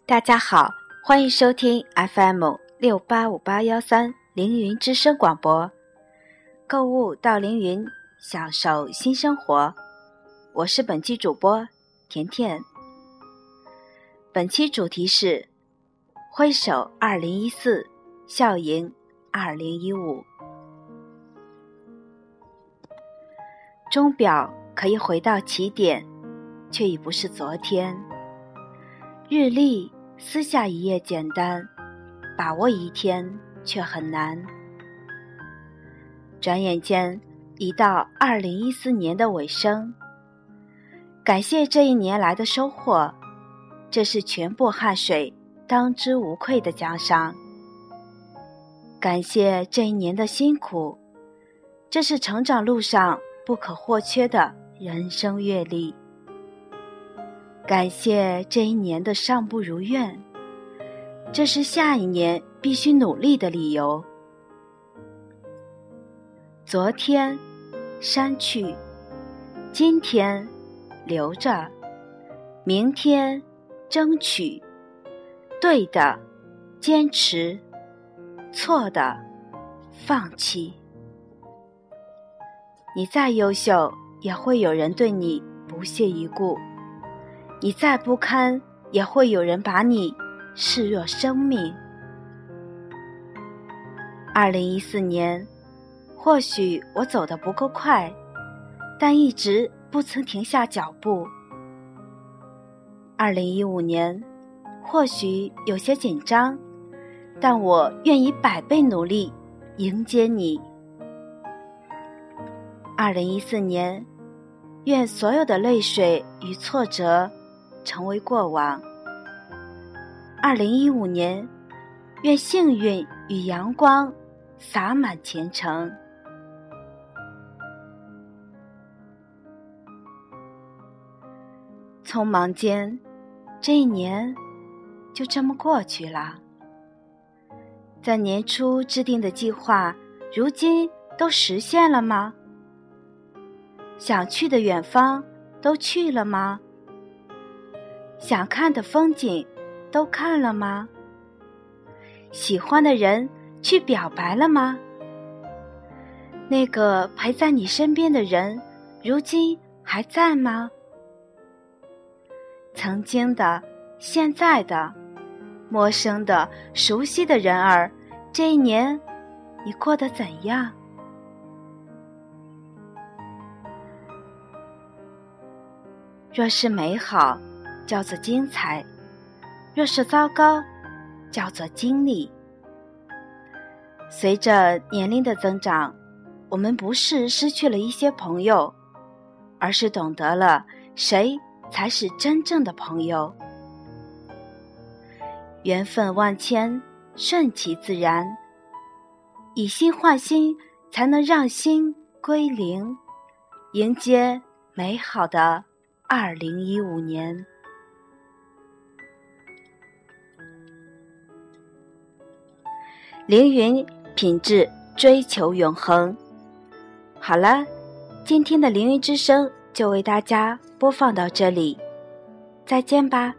大家好，欢迎收听 FM 六八五八幺三凌云之声广播，购物到凌云，享受新生活。我是本期主播甜甜。本期主题是挥手二零一四，笑迎二零一五。钟表可以回到起点，却已不是昨天。日历撕下一页简单，把握一天却很难。转眼间已到二零一四年的尾声，感谢这一年来的收获，这是全部汗水当之无愧的奖赏。感谢这一年的辛苦，这是成长路上不可或缺的人生阅历。感谢这一年的尚不如愿，这是下一年必须努力的理由。昨天删去，今天留着，明天争取，对的坚持，错的放弃。你再优秀，也会有人对你不屑一顾。你再不堪，也会有人把你视若生命。二零一四年，或许我走得不够快，但一直不曾停下脚步。二零一五年，或许有些紧张，但我愿以百倍努力迎接你。二零一四年，愿所有的泪水与挫折。成为过往。二零一五年，愿幸运与阳光洒满前程。匆忙间，这一年就这么过去了。在年初制定的计划，如今都实现了吗？想去的远方都去了吗？想看的风景，都看了吗？喜欢的人去表白了吗？那个陪在你身边的人，如今还在吗？曾经的、现在的、陌生的、熟悉的人儿，这一年，你过得怎样？若是美好。叫做精彩，若是糟糕，叫做经历。随着年龄的增长，我们不是失去了一些朋友，而是懂得了谁才是真正的朋友。缘分万千，顺其自然，以心换心，才能让心归零，迎接美好的二零一五年。凌云品质追求永恒。好了，今天的凌云之声就为大家播放到这里，再见吧。